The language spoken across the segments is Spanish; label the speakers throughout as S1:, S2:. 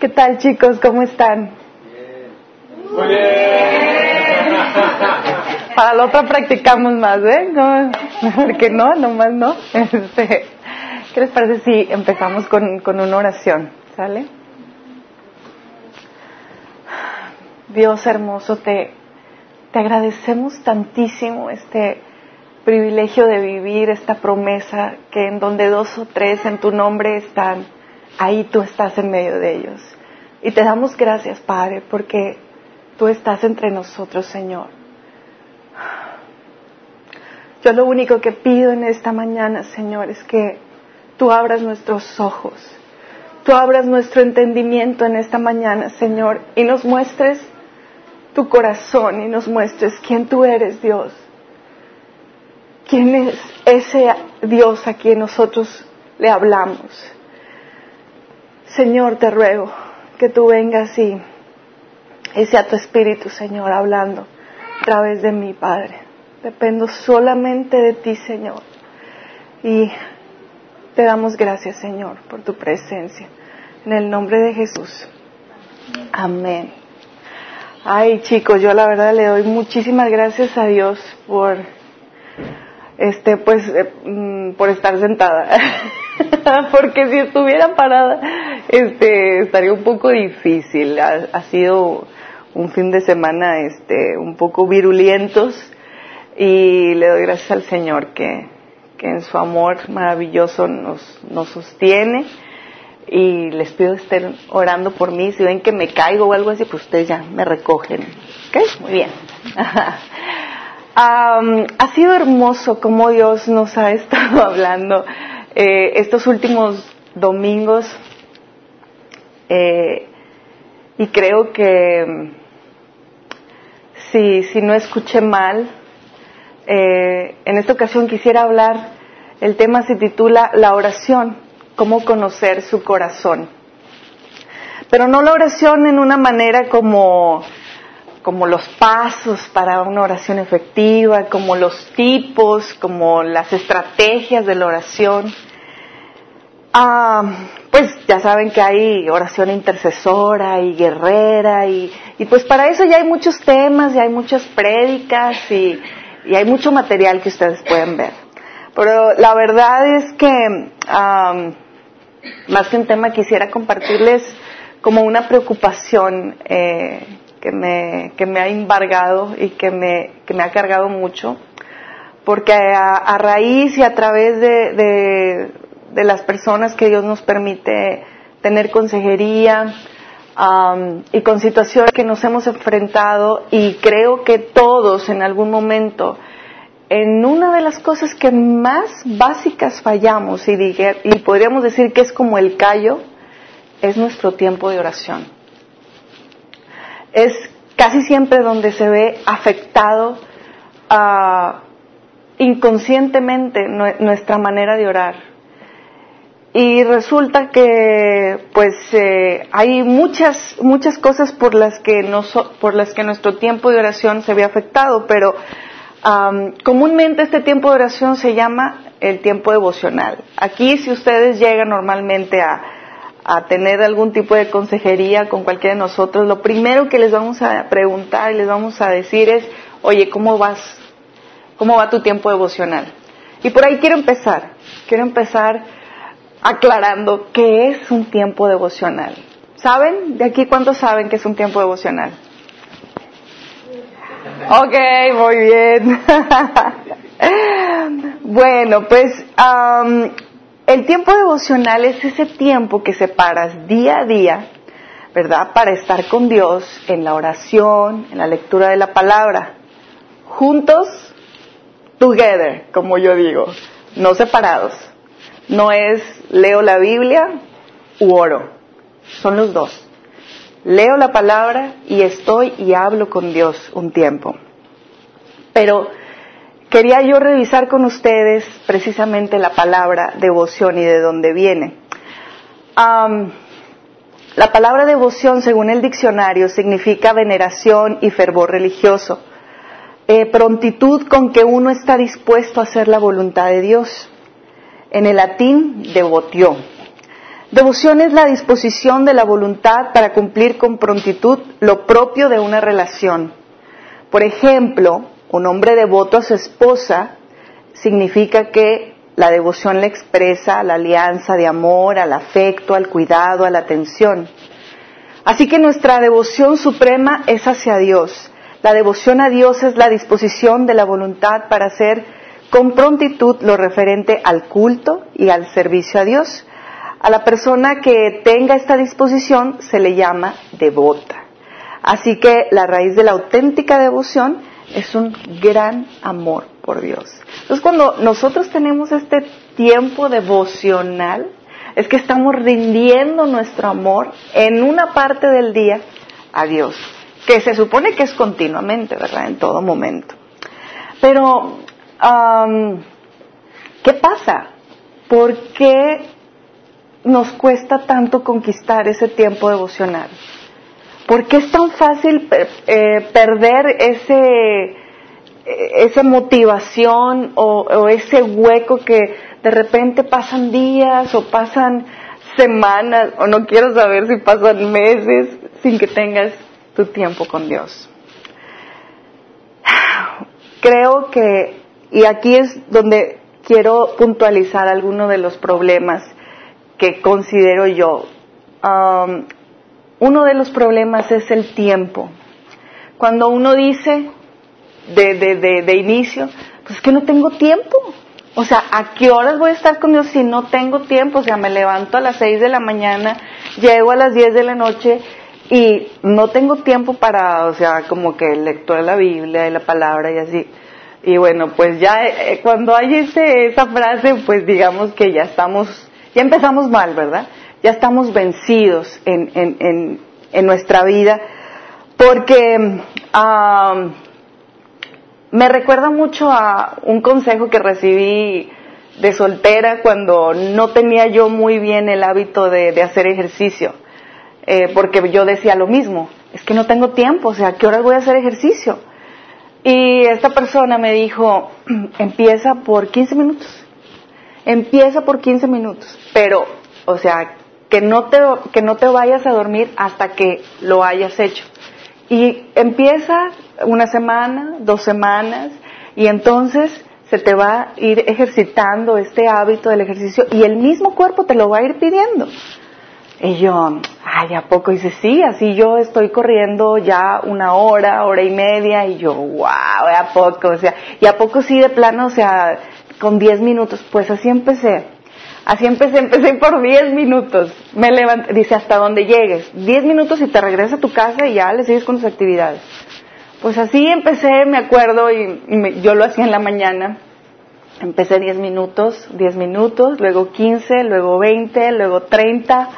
S1: ¿Qué tal chicos? ¿Cómo están?
S2: Muy bien.
S1: Para la otra practicamos más, ¿eh? No, porque no, nomás no. Este, ¿Qué les parece si empezamos con, con una oración? ¿Sale? Dios hermoso, te, te agradecemos tantísimo este privilegio de vivir esta promesa que en donde dos o tres en tu nombre están, ahí tú estás en medio de ellos. Y te damos gracias, Padre, porque tú estás entre nosotros, Señor. Yo lo único que pido en esta mañana, Señor, es que tú abras nuestros ojos, tú abras nuestro entendimiento en esta mañana, Señor, y nos muestres tu corazón y nos muestres quién tú eres, Dios ¿Quién es ese Dios a quien nosotros le hablamos? Señor, te ruego que tú vengas y, y sea tu Espíritu, Señor, hablando a través de mí, Padre. Dependo solamente de ti, Señor. Y te damos gracias, Señor, por tu presencia. En el nombre de Jesús. Amén. Ay, chicos, yo la verdad le doy muchísimas gracias a Dios por este pues eh, mm, por estar sentada porque si estuviera parada este estaría un poco difícil. Ha, sido un fin de semana este un poco virulientos y le doy gracias al Señor que, que en su amor maravilloso nos, nos sostiene. Y les pido estén orando por mí. Si ven que me caigo o algo así pues ustedes ya me recogen. ¿ok? muy bien. Ha sido hermoso como Dios nos ha estado hablando eh, estos últimos domingos eh, y creo que si, si no escuché mal, eh, en esta ocasión quisiera hablar, el tema se titula La oración, cómo conocer su corazón. Pero no la oración en una manera como como los pasos para una oración efectiva, como los tipos, como las estrategias de la oración. Ah, pues ya saben que hay oración intercesora y guerrera y, pues para eso ya hay muchos temas y hay muchas prédicas y, hay mucho material que ustedes pueden ver. Pero la verdad es que más que un tema quisiera compartirles como una preocupación eh, que me, que me ha embargado y que me, que me ha cargado mucho, porque a, raíz y a través de, las personas que Dios nos permite tener consejería y con situaciones que nos hemos enfrentado y creo que todos en algún momento en una de las cosas que más básicas fallamos y, y podríamos decir que es como el callo, es nuestro tiempo de oración es casi siempre donde se ve afectado ah, inconscientemente nuestra manera de orar. Y resulta que pues eh, hay muchas muchas cosas por las que por las que nuestro tiempo de oración se ve afectado, pero comúnmente este tiempo de oración se llama el tiempo devocional. Aquí si ustedes llegan normalmente a, a tener algún tipo de consejería con cualquiera de nosotros, lo primero que les vamos a preguntar y les vamos a decir es, oye, ¿cómo vas? ¿Cómo va tu tiempo devocional? Y por ahí quiero empezar, quiero empezar aclarando qué es un tiempo devocional. ¿Saben? ¿De aquí cuántos saben que es un tiempo devocional? Ok, muy bien. bueno, pues el tiempo devocional es ese tiempo que separas día a día, ¿verdad? Para estar con Dios en la oración, en la lectura de la palabra. Juntos, together, como yo digo, no separados. No es leo la Biblia u oro. Son los dos. Leo la palabra y estoy y hablo con Dios un tiempo. Pero quería yo revisar con ustedes precisamente la palabra devoción y de dónde viene. la palabra devoción, según el diccionario, significa veneración y fervor religioso, eh, prontitud con que uno está dispuesto a hacer la voluntad de Dios. En el latín, devotio. Devoción es la disposición de la voluntad para cumplir con prontitud lo propio de una relación. Por ejemplo, un hombre devoto a su esposa significa que la devoción le expresa la alianza de amor, al afecto, al cuidado, a la atención. Así que nuestra devoción suprema es hacia Dios. La devoción a Dios es la disposición de la voluntad para hacer con prontitud lo referente al culto y al servicio a Dios. A la persona que tenga esta disposición se le llama devota. Así que la raíz de la auténtica devoción es un gran amor por Dios. Entonces cuando nosotros tenemos este tiempo devocional, es que estamos rindiendo nuestro amor en una parte del día a Dios, que se supone que es continuamente, ¿verdad? En todo momento. Pero, ¿qué pasa? ¿Por qué nos cuesta tanto conquistar ese tiempo devocional? ¿Por qué es tan fácil eh, perder ese, eh, esa motivación o, o, ese hueco que de repente pasan días o pasan semanas o no quiero saber si pasan meses sin que tengas tu tiempo con Dios? Creo que, y aquí es donde quiero puntualizar algunos de los problemas que considero yo. Um, uno de los problemas es el tiempo. Cuando uno dice de, de, de, inicio, pues es que no tengo tiempo. O sea, ¿a qué horas voy a estar con Dios si no tengo tiempo? O sea, me levanto a las 6 de la mañana, llego a las 10 de la noche y no tengo tiempo para, o sea, como que lectura de la Biblia y la palabra y así. Y bueno, pues ya eh, cuando hay ese, esa frase, pues digamos que ya estamos ya empezamos mal, ¿verdad? Ya estamos vencidos en, en, en, nuestra vida porque me recuerda mucho a un consejo que recibí de soltera cuando no tenía yo muy bien el hábito de, hacer ejercicio, eh, porque yo decía lo mismo, es que no tengo tiempo, o sea, ¿a qué horas voy a hacer ejercicio? Y esta persona me dijo, empieza por 15 minutos. Empieza por 15 minutos, pero, o sea, que no te, que no te vayas a dormir hasta que lo hayas hecho. Y empieza una semana, dos semanas, y entonces se te va a ir ejercitando este hábito del ejercicio y el mismo cuerpo te lo va a ir pidiendo. Y yo, ay, ¿a poco? dice, sí, así yo estoy corriendo ya una hora, hora y media, y yo, wow, ¿a poco? O sea, y a poco sí de plano, o sea, con 10 minutos. Pues así empecé. Así empecé, empecé por 10 minutos. Me levanté, dice, hasta donde llegues. 10 minutos y te regresas a tu casa y ya le sigues con tus actividades. Pues así empecé, me acuerdo, y, yo lo hacía en la mañana. Empecé 10 minutos, 10 minutos, luego 15, luego 20, luego 30,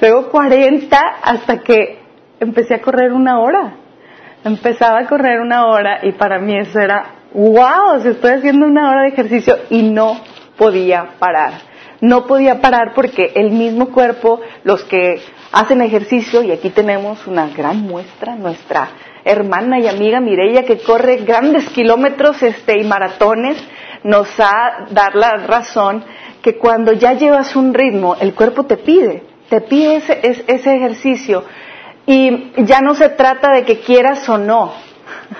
S1: luego 40, hasta que empecé a correr una hora. Empezaba a correr una hora y para mí eso era wow, se estoy haciendo una hora de ejercicio y no podía parar. No podía parar porque el mismo cuerpo, los que hacen ejercicio, y aquí tenemos una gran muestra, nuestra hermana y amiga Mireia que corre grandes kilómetros este, y maratones, nos ha dar la razón que cuando ya llevas un ritmo, el cuerpo te pide, te pide ese, ese ejercicio. Y ya no se trata de que quieras o no,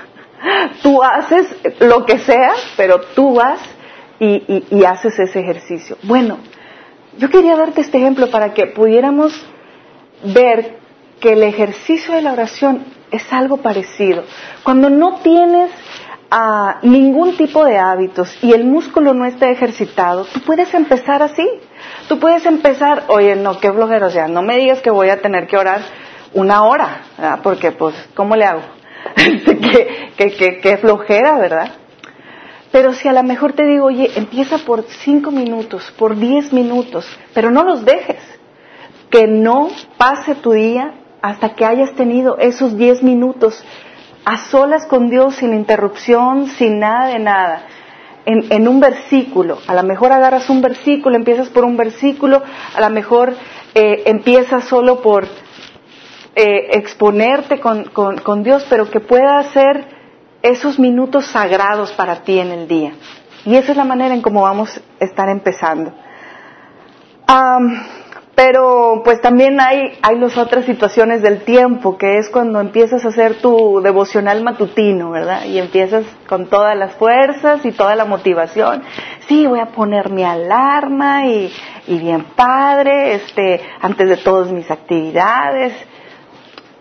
S1: tú haces lo que sea, pero tú vas y, haces ese ejercicio. Bueno, yo quería darte este ejemplo para que pudiéramos ver que el ejercicio de la oración es algo parecido. Cuando no tienes ah, ningún tipo de hábitos y el músculo no está ejercitado, tú puedes empezar así. Tú puedes empezar, oye, no, qué flojero, o sea, no me digas que voy a tener que orar una hora, ¿verdad? porque pues, ¿cómo le hago? que, que, flojera, ¿verdad? Pero si a lo mejor te digo, oye, empieza por cinco minutos, por diez minutos, pero no los dejes. Que no pase tu día hasta que hayas tenido esos diez minutos a solas con Dios, sin interrupción, sin nada de nada. En, en, un versículo. A lo mejor agarras un versículo, empiezas por un versículo, a lo mejor eh, empiezas solo por eh, exponerte con, con, Dios, pero que pueda ser esos minutos sagrados para ti en el día. Y esa es la manera en cómo vamos a estar empezando. Pero pues también hay, hay las otras situaciones del tiempo, que es cuando empiezas a hacer tu devocional matutino, ¿verdad? Y empiezas con todas las fuerzas y toda la motivación. Sí, voy a poner mi alarma y, y bien padre, este, antes de todas mis actividades.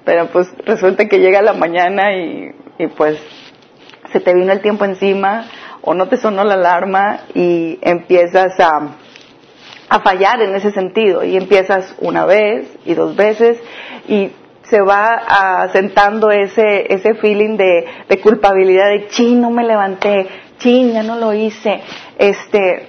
S1: Pero pues resulta que llega la mañana y, y pues se te vino el tiempo encima o no te sonó la alarma y empiezas a a fallar en ese sentido. Y empiezas una vez y dos veces y se va asentando ese, ese feeling de, de culpabilidad de, chin, no me levanté, chin, ya no lo hice, este,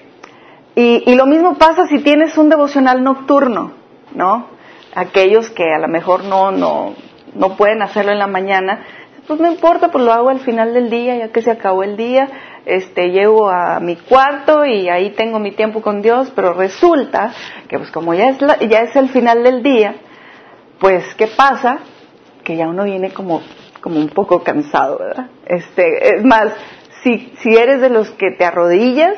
S1: y, y lo mismo pasa si tienes un devocional nocturno, ¿no? Aquellos que a lo mejor no, no, no pueden hacerlo en la mañana, pues no importa, pues lo hago al final del día, ya que se acabó el día, este, llego a mi cuarto y ahí tengo mi tiempo con Dios, pero resulta que pues como ya es, ya es el final del día, pues ¿qué pasa? Que ya uno viene como, como un poco cansado, ¿verdad? Este, es más, si, si eres de los que te arrodillas,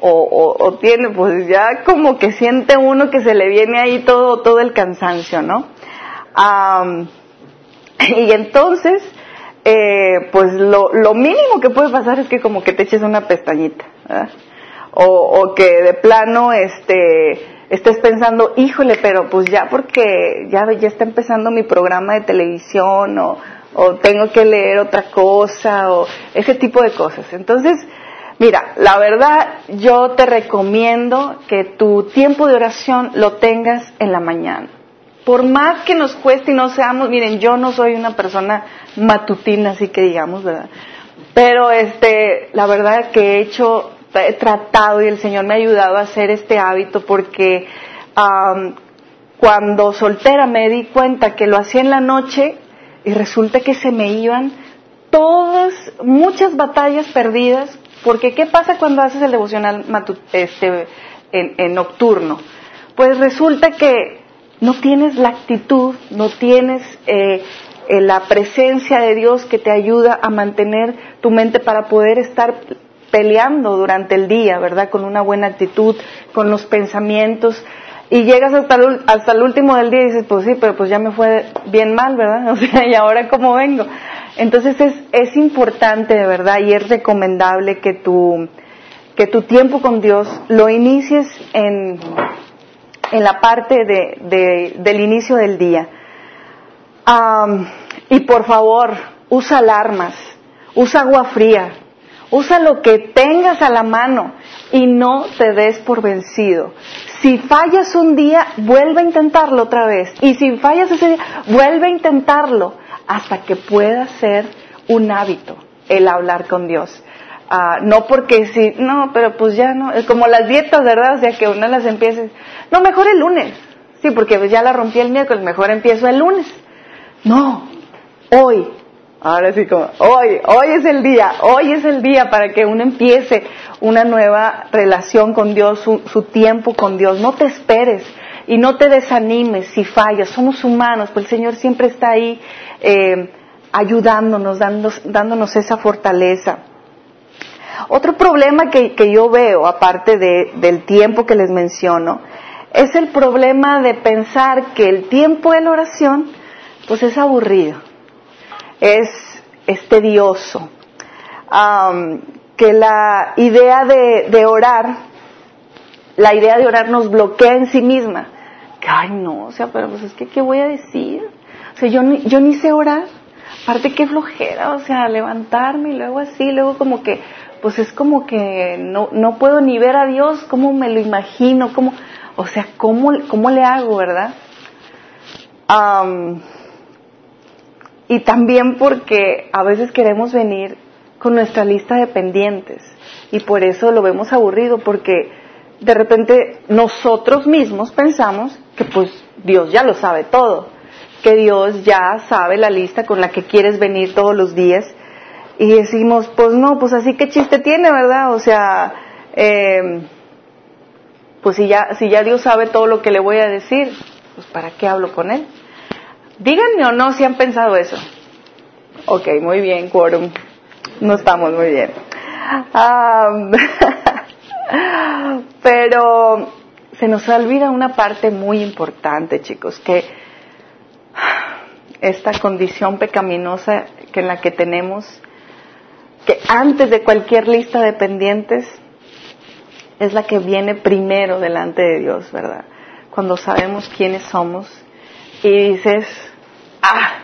S1: o, o, tiene, pues ya como que siente uno que se le viene ahí todo, todo el cansancio, ¿no? y entonces, eh, pues lo, lo, mínimo que puede pasar es que como que te eches una pestañita, o, que de plano este, estés pensando, híjole, pero pues ya porque ya, ya está empezando mi programa de televisión, o tengo que leer otra cosa, o ese tipo de cosas. Entonces, mira, la verdad yo te recomiendo que tu tiempo de oración lo tengas en la mañana por más que nos cueste y no seamos, miren, yo no soy una persona matutina, así que digamos, ¿verdad? Pero este, la verdad que he hecho, he tratado y el Señor me ha ayudado a hacer este hábito porque cuando soltera me di cuenta que lo hacía en la noche y resulta que se me iban todas, muchas batallas perdidas, porque ¿qué pasa cuando haces el devocional este, en, en nocturno? Pues resulta que no tienes la actitud, no tienes eh, eh, la presencia de Dios que te ayuda a mantener tu mente para poder estar peleando durante el día, ¿verdad? Con una buena actitud, con los pensamientos. Y llegas hasta el, hasta el último del día y dices, pues sí, pero pues ya me fue bien mal, ¿verdad? O sea, ¿y ahora cómo vengo? Entonces es, es importante, de verdad, y es recomendable que tu, que tu tiempo con Dios lo inicies en, en la parte de, del inicio del día. y por favor, usa alarmas, usa agua fría, usa lo que tengas a la mano y no te des por vencido. Si fallas un día, vuelve a intentarlo otra vez. Y si fallas ese día, vuelve a intentarlo hasta que pueda ser un hábito el hablar con Dios. Ah, no porque si, no, pero pues ya no, es como las dietas, ¿verdad? O sea, que uno las empiece, no, mejor el lunes, sí, porque ya la rompí el miércoles, mejor empiezo el lunes. No, hoy, ahora sí como, hoy, hoy es el día, hoy es el día para que uno empiece una nueva relación con Dios, su, su tiempo con Dios, no te esperes y no te desanimes si fallas, somos humanos, pues el Señor siempre está ahí eh, ayudándonos, dándonos, dándonos esa fortaleza. Otro problema que, yo veo, aparte del tiempo que les menciono, es el problema de pensar que el tiempo de la oración, pues es aburrido, es, tedioso, que la idea de, orar, la idea de orar nos bloquea en sí misma. Que, ay, no, o sea, pero pues es que, ¿qué voy a decir? O sea, yo yo ni sé orar. Aparte, qué flojera, o sea, levantarme y luego así, luego como que pues es como que no, no puedo ni ver a Dios, ¿cómo me lo imagino? ¿Cómo, o sea, ¿cómo, cómo le hago, verdad? y también porque a veces queremos venir con nuestra lista de pendientes y por eso lo vemos aburrido porque de repente nosotros mismos pensamos que pues Dios ya lo sabe todo, que Dios ya sabe la lista con la que quieres venir todos los días y decimos, pues no, pues así que chiste tiene, ¿verdad? O sea, eh, pues si ya, si ya Dios sabe todo lo que le voy a decir, pues ¿para qué hablo con Él? Díganme o no si han pensado eso. Ok, muy bien, quórum. No estamos muy bien. pero se nos olvida una parte muy importante, chicos, que esta condición pecaminosa que en la que tenemos, que antes de cualquier lista de pendientes, es la que viene primero delante de Dios, ¿verdad? Cuando sabemos quiénes somos y dices, ah,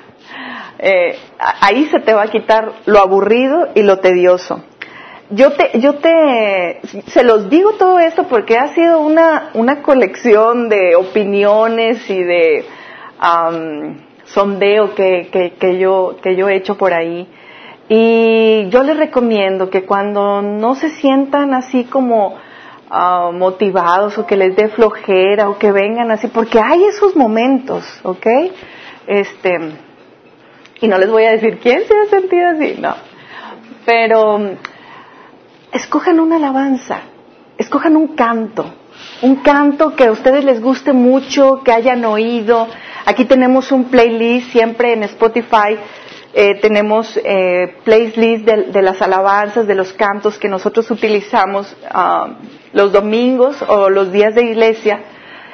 S1: eh, ahí se te va a quitar lo aburrido y lo tedioso. Yo te, yo te, se los digo todo esto porque ha sido una, una colección de opiniones y de sondeo que, que, que, yo, que yo he hecho por ahí. Y yo les recomiendo que cuando no se sientan así como uh, motivados o que les dé flojera o que vengan así, porque hay esos momentos, ¿ok? Este, y no les voy a decir quién se ha sentido así, no. Pero escojan una alabanza, escojan un canto, un canto que a ustedes les guste mucho, que hayan oído. Aquí tenemos un playlist siempre en Spotify. Eh, tenemos eh, playlist de, las alabanzas, de los cantos que nosotros utilizamos uh, los domingos o los días de iglesia,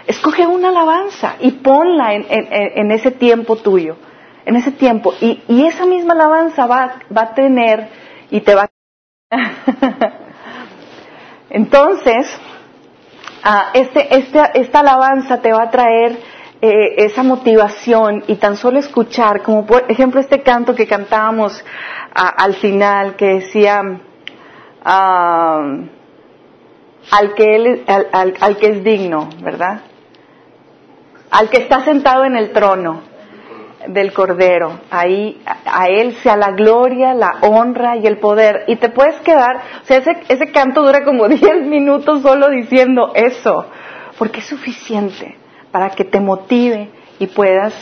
S1: escoge una alabanza y ponla en, ese tiempo tuyo, en ese tiempo. Y, esa misma alabanza va, a tener y te va a... Entonces, ah, este, este, esta alabanza te va a traer eh, esa motivación y tan solo escuchar, como por ejemplo este canto que cantábamos al final, que decía, ah, al que, él, al, al, que es digno, ¿verdad? Al que está sentado en el trono del Cordero. Ahí a, Él sea la gloria, la honra y el poder. Y te puedes quedar, o sea, ese, ese canto dura como 10 minutos solo diciendo eso, porque es suficiente para que te motive y puedas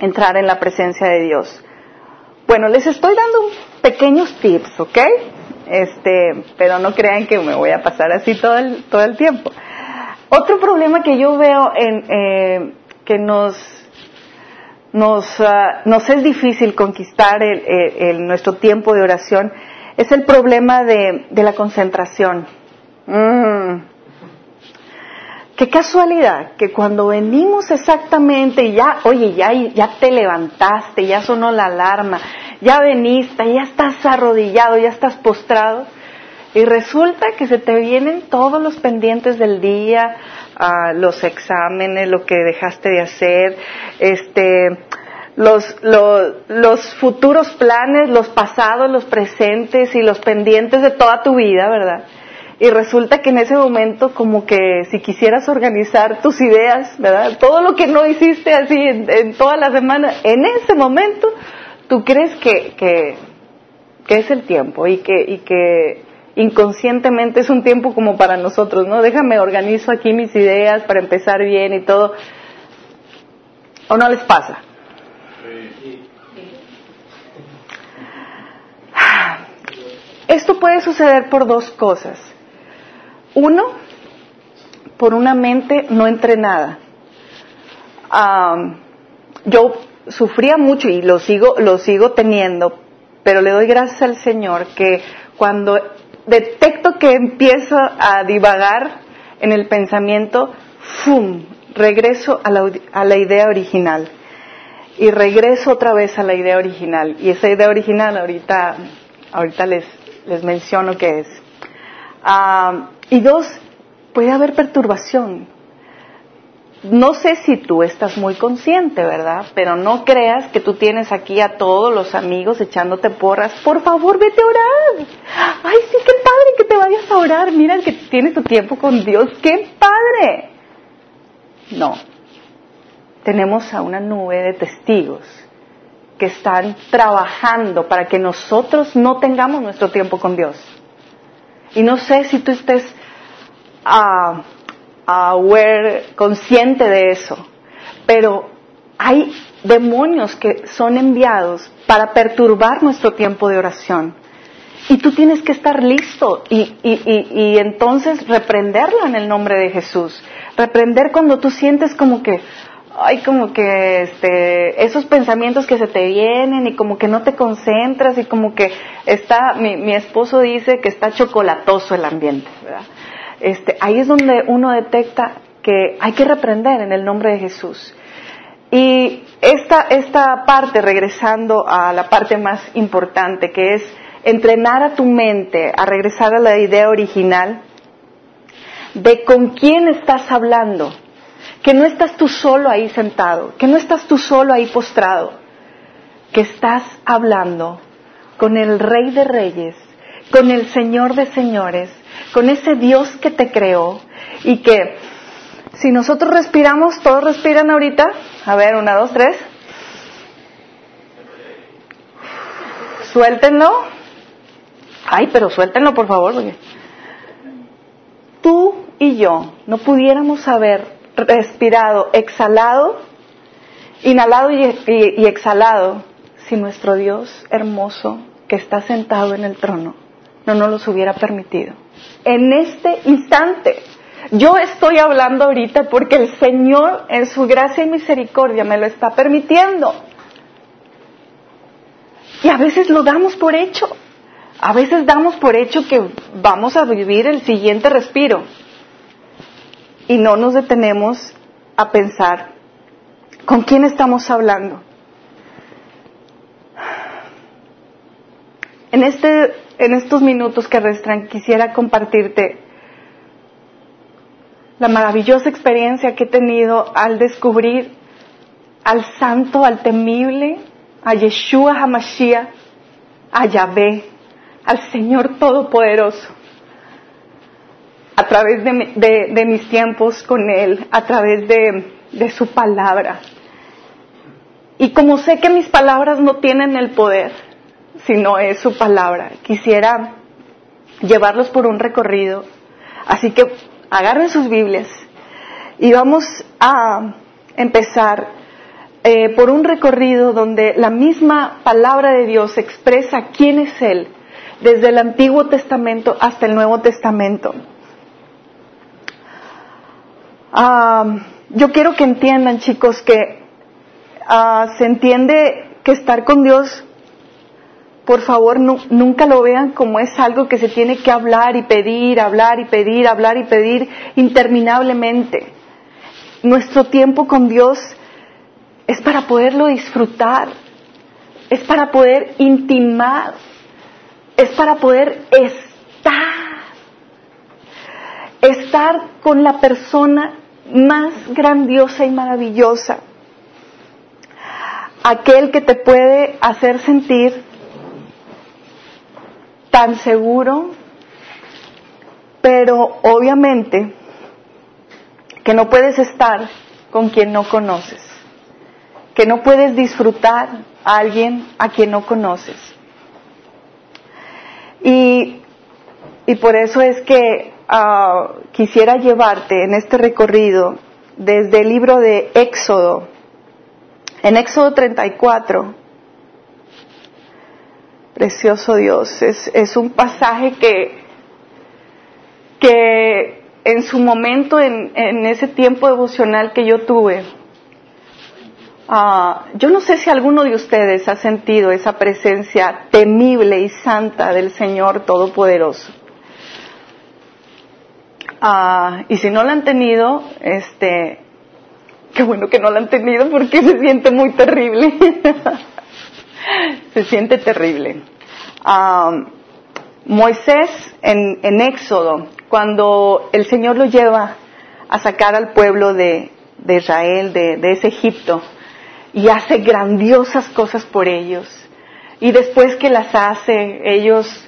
S1: entrar en la presencia de Dios. Bueno, les estoy dando pequeños tips, ¿ok? este, pero no crean que me voy a pasar así todo el, todo el tiempo. Otro problema que yo veo en, eh, que nos, nos, ah, nos es difícil conquistar el, nuestro tiempo de oración es el problema de, de la concentración. Mm. Qué casualidad que cuando venimos exactamente ya, oye, ya, ya te levantaste, ya sonó la alarma, ya veniste, ya estás arrodillado, ya estás postrado, y resulta que se te vienen todos los pendientes del día, ah, los exámenes, lo que dejaste de hacer, este, los, los, los futuros planes, los pasados, los presentes y los pendientes de toda tu vida, ¿verdad? Y resulta que en ese momento como que si quisieras organizar tus ideas, ¿verdad? Todo lo que no hiciste así en, en toda la semana, en ese momento tú crees que, que, es el tiempo y que, y que inconscientemente es un tiempo como para nosotros, ¿no? Déjame organizo aquí mis ideas para empezar bien y todo. ¿O no les pasa? Esto puede suceder por dos cosas. Uno, por una mente no entrenada. yo sufría mucho y lo sigo, lo sigo teniendo, pero le doy gracias al Señor que cuando detecto que empiezo a divagar en el pensamiento, ¡fum! regreso a la, idea original. Y regreso otra vez a la idea original. Y esa idea original ahorita, ahorita les, les menciono qué es. Y dos, puede haber perturbación no sé si tú estás muy consciente, ¿verdad? Pero no creas que tú tienes aquí a todos los amigos echándote porras. Por favor, vete a orar. Ay, sí, qué padre que te vayas a orar. Mira que tienes tu tiempo con Dios. ¡Qué padre! No. Tenemos a una nube de testigos que están trabajando para que nosotros no tengamos nuestro tiempo con Dios. Y no sé si tú estés... Uh, aware, consciente de eso. Pero hay demonios que son enviados para perturbar nuestro tiempo de oración. Y tú tienes que estar listo y, y, y, y, entonces reprenderlo en el nombre de Jesús. Reprender cuando tú sientes como que, hay como que este, esos pensamientos que se te vienen y como que no te concentras y como que está, mi, mi esposo dice que está chocolatoso el ambiente, ¿verdad? Este, ahí es donde uno detecta que hay que reprender en el nombre de Jesús. Y esta, esta parte, regresando a la parte más importante, que es entrenar a tu mente a regresar a la idea original de con quién estás hablando, que no estás tú solo ahí sentado, que no estás tú solo ahí postrado, que estás hablando con el Rey de Reyes, con el Señor de Señores, con ese Dios que te creó y que si nosotros respiramos, todos respiran ahorita, a ver, una, dos, tres, suéltenlo, ay, pero suéltenlo por favor, tú y yo no pudiéramos haber respirado, exhalado, inhalado y, exhalado si nuestro Dios hermoso que está sentado en el trono. No nos los hubiera permitido. En este instante, yo estoy hablando ahorita porque el Señor en su gracia y misericordia me lo está permitiendo. Y a veces lo damos por hecho. A veces damos por hecho que vamos a vivir el siguiente respiro. Y no nos detenemos a pensar con quién estamos hablando. En, este, en estos minutos que restan quisiera compartirte la maravillosa experiencia que he tenido al descubrir al santo, al temible, a Yeshua Hamashiach, a Yahvé, al Señor Todopoderoso, a través de, mis tiempos con Él, a través de, de su palabra. Y como sé que mis palabras no tienen el poder, sino es su palabra, quisiera llevarlos por un recorrido. Así que agarren sus Biblias y vamos a empezar eh, por un recorrido donde la misma palabra de Dios expresa quién es Él, desde el Antiguo Testamento hasta el Nuevo Testamento. Ah, yo quiero que entiendan, chicos, que ah, se entiende que estar con Dios por favor nunca lo vean como es algo que se tiene que hablar y pedir, hablar y pedir, hablar y pedir interminablemente. Nuestro tiempo con Dios es para poderlo disfrutar, es para poder intimar, es para poder estar, estar con la persona más grandiosa y maravillosa, aquel que te puede hacer sentir tan seguro, pero obviamente que no puedes estar con quien no conoces, que no puedes disfrutar a alguien a quien no conoces. Y, y por eso es que ah, quisiera llevarte en este recorrido desde el libro de Éxodo, en Éxodo 34, Precioso Dios, es, es un pasaje que, que en su momento, en, en ese tiempo devocional que yo tuve, uh, yo no sé si alguno de ustedes ha sentido esa presencia temible y santa del Señor Todopoderoso. Uh, y si no la han tenido, este, qué bueno que no la han tenido porque se siente muy terrible. se siente terrible. Moisés en, Éxodo, cuando el Señor lo lleva a sacar al pueblo de, Israel, de, de, ese Egipto, y hace grandiosas cosas por ellos. Y después que las hace, ellos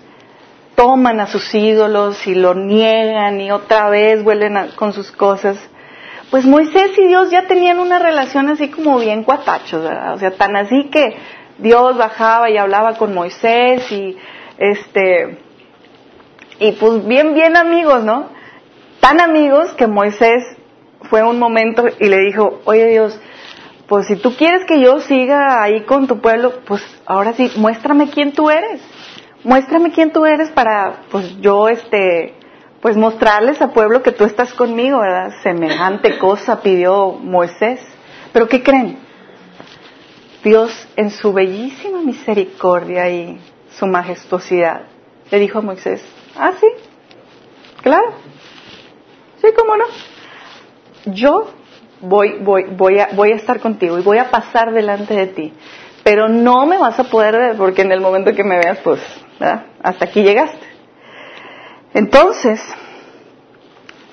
S1: toman a sus ídolos y lo niegan y otra vez vuelven con sus cosas. Pues Moisés y Dios ya tenían una relación así como bien cuatachos. O sea, tan así que Dios bajaba y hablaba con Moisés y este y pues bien bien amigos, ¿no? Tan amigos que Moisés fue un momento y le dijo, "Oye Dios, pues si tú quieres que yo siga ahí con tu pueblo, pues ahora sí, muéstrame quién tú eres. Muéstrame quién tú eres para pues yo este pues mostrarles al pueblo que tú estás conmigo, ¿verdad? Semejante cosa pidió Moisés. Pero ¿qué creen? Dios en su bellísima misericordia y su majestuosidad le dijo a Moisés, ah, sí, claro, cómo no. Yo voy, voy, voy, a, voy a estar contigo y voy a pasar delante de ti. Pero no me vas a poder ver porque en el momento que me veas, pues, hasta aquí llegaste. Entonces,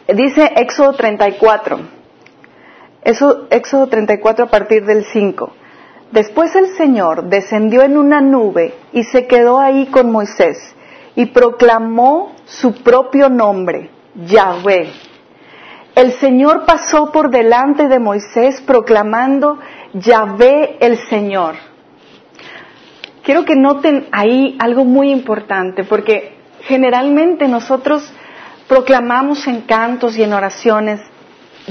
S1: dice Éxodo 34, eso, Éxodo 34 a partir del 5. Después el Señor descendió en una nube y se quedó ahí con Moisés y proclamó su propio nombre, Yahvé. El Señor pasó por delante de Moisés proclamando Yahvé el Señor. Quiero que noten ahí algo muy importante porque generalmente nosotros proclamamos en cantos y en oraciones,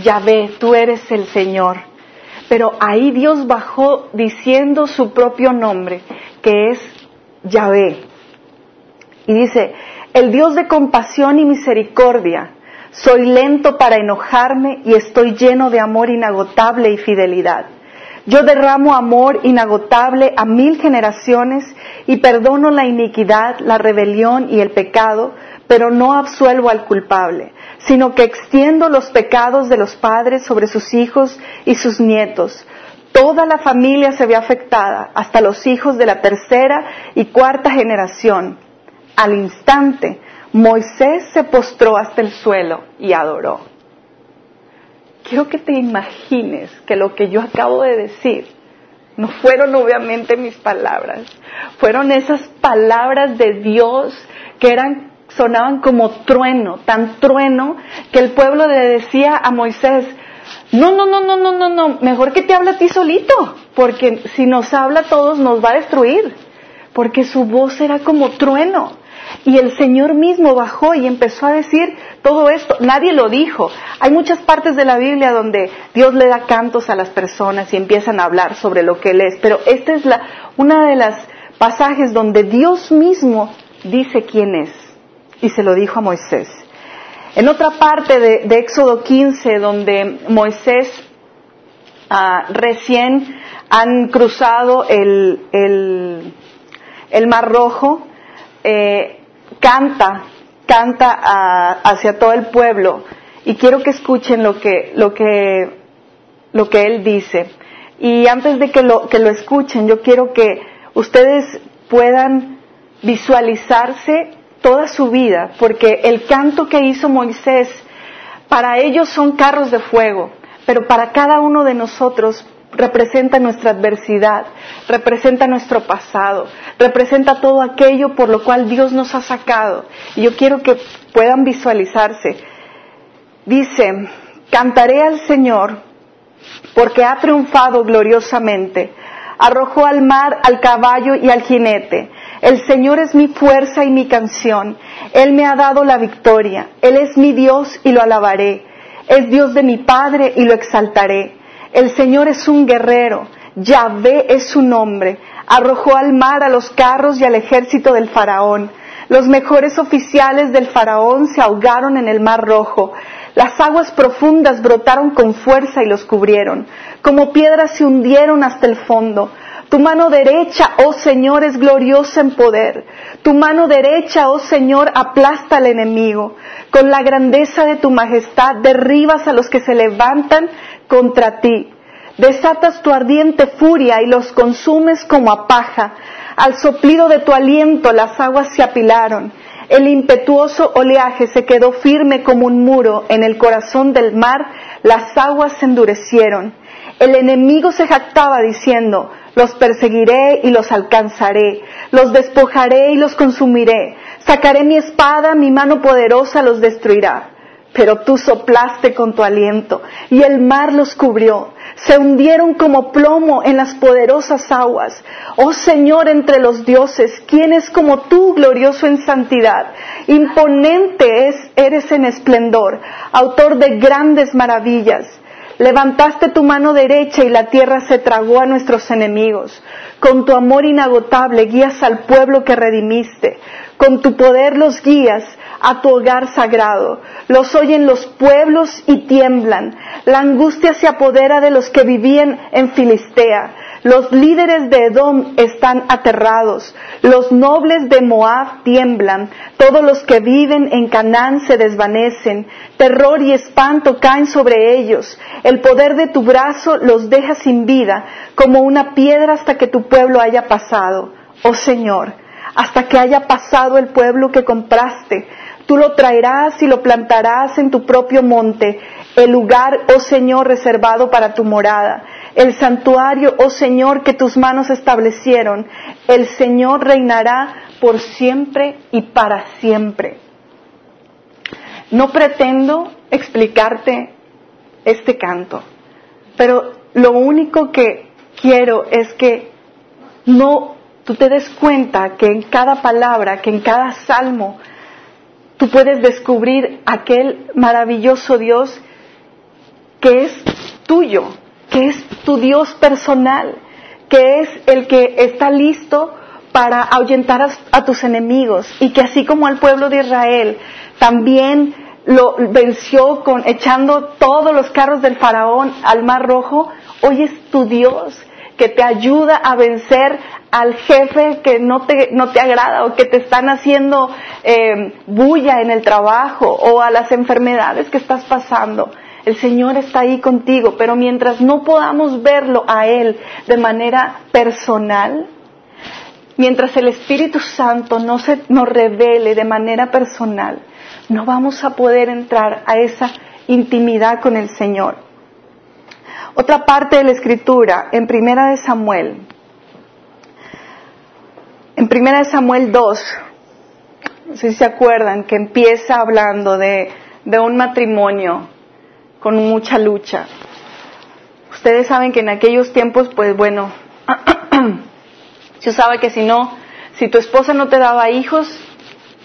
S1: Yahvé, tú eres el Señor. Pero ahí Dios bajó diciendo su propio nombre, que es Yahvé. Y dice, el Dios de compasión y misericordia, soy lento para enojarme y estoy lleno de amor inagotable y fidelidad. Yo derramo amor inagotable a mil generaciones y perdono la iniquidad, la rebelión y el pecado, pero no absuelvo al culpable sino que extiendo los pecados de los padres sobre sus hijos y sus nietos. Toda la familia se ve afectada, hasta los hijos de la tercera y cuarta generación. Al instante, Moisés se postró hasta el suelo y adoró. Quiero que te imagines que lo que yo acabo de decir no fueron obviamente mis palabras, fueron esas palabras de Dios que eran sonaban como trueno, tan trueno que el pueblo le decía a Moisés, no, no, no, no, no, no, mejor que te hable a ti solito, porque si nos habla a todos nos va a destruir, porque su voz era como trueno. Y el Señor mismo bajó y empezó a decir todo esto. Nadie lo dijo. Hay muchas partes de la Biblia donde Dios le da cantos a las personas y empiezan a hablar sobre lo que Él es. Pero esta es la, una de las pasajes donde Dios mismo dice quién es y se lo dijo a Moisés. En otra parte de, Éxodo 15, donde Moisés ah, recién han cruzado el, el, Mar Rojo, eh, canta, canta ah, hacia todo el pueblo. Y quiero que escuchen lo que, lo que, lo que él dice. Y antes de que lo, que lo escuchen, yo quiero que ustedes puedan visualizarse toda su vida, porque el canto que hizo Moisés, para ellos son carros de fuego, pero para cada uno de nosotros representa nuestra adversidad, representa nuestro pasado, representa todo aquello por lo cual Dios nos ha sacado. Y yo quiero que puedan visualizarse. Dice, cantaré al Señor porque ha triunfado gloriosamente, arrojó al mar al caballo y al jinete, el Señor es mi fuerza y mi canción. Él me ha dado la victoria. Él es mi Dios y lo alabaré. Es Dios de mi Padre y lo exaltaré. El Señor es un guerrero. Yahvé es su nombre. Arrojó al mar a los carros y al ejército del faraón. Los mejores oficiales del faraón se ahogaron en el mar rojo. Las aguas profundas brotaron con fuerza y los cubrieron. Como piedras se hundieron hasta el fondo. Tu mano derecha, oh Señor, es gloriosa en poder. Tu mano derecha, oh Señor, aplasta al enemigo. Con la grandeza de tu majestad derribas a los que se levantan contra ti. Desatas tu ardiente furia y los consumes como a paja. Al soplido de tu aliento las aguas se apilaron. El impetuoso oleaje se quedó firme como un muro. En el corazón del mar las aguas se endurecieron. El enemigo se jactaba diciendo, los perseguiré y los alcanzaré, los despojaré y los consumiré, sacaré mi espada, mi mano poderosa los destruirá. Pero tú soplaste con tu aliento y el mar los cubrió. Se hundieron como plomo en las poderosas aguas. Oh Señor entre los dioses, ¿quién es como tú, glorioso en santidad? Imponente es, eres en esplendor, autor de grandes maravillas. Levantaste tu mano derecha y la tierra se tragó a nuestros enemigos. Con tu amor inagotable guías al pueblo que redimiste. Con tu poder los guías a tu hogar sagrado. Los oyen los pueblos y tiemblan. La angustia se apodera de los que vivían en Filistea. Los líderes de Edom están aterrados. Los nobles de Moab tiemblan. Todos los que viven en Canaán se desvanecen. Terror y espanto caen sobre ellos. El poder de tu brazo los deja sin vida, como una piedra hasta que tu pueblo haya pasado. Oh Señor, hasta que haya pasado el pueblo que compraste. Tú lo traerás y lo plantarás en tu propio monte, el lugar, oh Señor, reservado para tu morada el santuario, oh Señor, que tus manos establecieron. El Señor reinará por siempre y para siempre. No pretendo explicarte este canto, pero lo único que quiero es que no tú te des cuenta que en cada palabra, que en cada salmo, tú puedes descubrir aquel maravilloso Dios que es tuyo, que es tu Dios personal, que es el que está listo para ahuyentar a, tus enemigos y que así como al pueblo de Israel también lo venció con echando todos los carros del faraón al mar rojo, hoy es tu Dios que te ayuda a vencer al jefe que no te, no te agrada o que te están haciendo eh, bulla en el trabajo o a las enfermedades que estás pasando. El Señor está ahí contigo, pero mientras no podamos verlo a Él de manera personal, mientras el Espíritu Santo no se nos revele de manera personal, no vamos a poder entrar a esa intimidad con el Señor. Otra parte de la escritura, en Primera de Samuel, en Primera de Samuel 2, no sé si se acuerdan, que empieza hablando de, de un matrimonio con mucha lucha. Ustedes saben que en aquellos tiempos, pues bueno, se sabe que si no, si tu esposa no te daba hijos,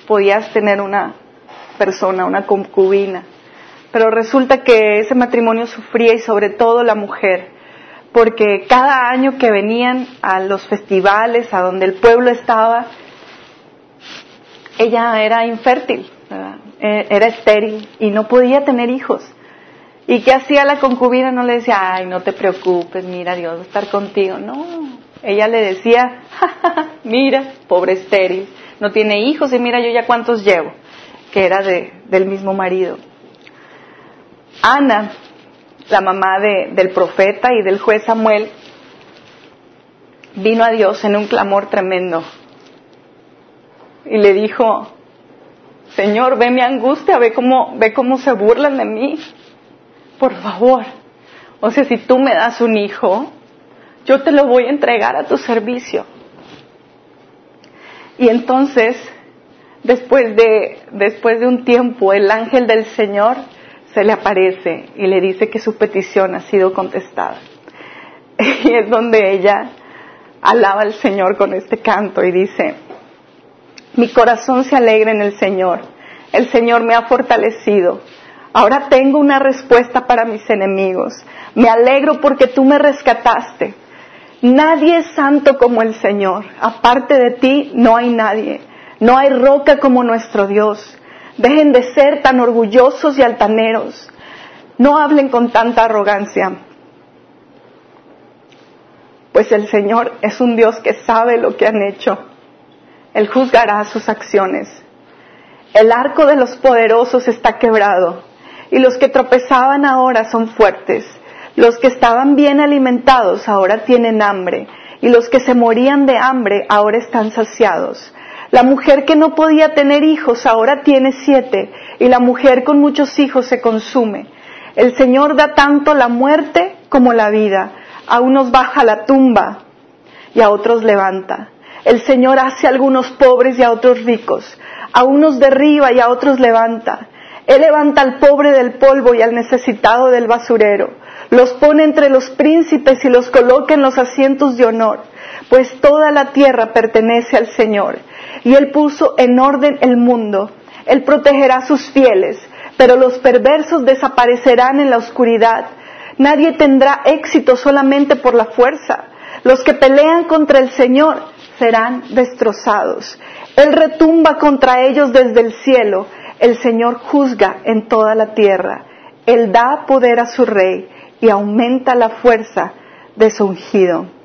S1: podías tener una persona, una concubina. Pero resulta que ese matrimonio sufría y sobre todo la mujer, porque cada año que venían a los festivales, a donde el pueblo estaba, ella era infértil, eh, era estéril y no podía tener hijos. ¿Y qué hacía la concubina? No le decía, ay, no te preocupes, mira, Dios estar contigo. No, ella le decía, mira, pobre estéril, no tiene hijos y mira yo ya cuántos llevo, que era de, del mismo marido. Ana, la mamá de, del profeta y del juez Samuel, vino a Dios en un clamor tremendo y le dijo, Señor, ve mi angustia, ve cómo, ve cómo se burlan de mí por favor. O sea, si tú me das un hijo, yo te lo voy a entregar a tu servicio. Y entonces, después de, después de un tiempo, el ángel del Señor se le aparece y le dice que su petición ha sido contestada. Y es donde ella alaba al Señor con este canto y dice, mi corazón se alegra en el Señor, el Señor me ha fortalecido Ahora tengo una respuesta para mis enemigos. Me alegro porque tú me rescataste. Nadie es santo como el Señor. Aparte de ti no hay nadie. No hay roca como nuestro Dios. Dejen de ser tan orgullosos y altaneros. No hablen con tanta arrogancia. Pues el Señor es un Dios que sabe lo que han hecho. Él juzgará sus acciones. El arco de los poderosos está quebrado y los que tropezaban ahora son fuertes. Los que estaban bien alimentados ahora tienen hambre, y los que se morían de hambre ahora están saciados. La mujer que no podía tener hijos ahora tiene siete, y la mujer con muchos hijos se consume. El Señor da tanto la muerte como la vida. A unos baja la tumba y a otros levanta. El Señor hace a algunos pobres y a otros ricos. A unos derriba y a otros levanta. Él levanta al pobre del polvo y al necesitado del basurero. Los pone entre los príncipes y los coloca en los asientos de honor, pues toda la tierra pertenece al Señor. Y Él puso en orden el mundo. Él protegerá a sus fieles, pero los perversos desaparecerán en la oscuridad. Nadie tendrá éxito solamente por la fuerza. Los que pelean contra el Señor serán destrozados. Él retumba contra ellos desde el cielo. El Señor juzga en toda la tierra. Él da poder a su rey y aumenta la fuerza de su ungido.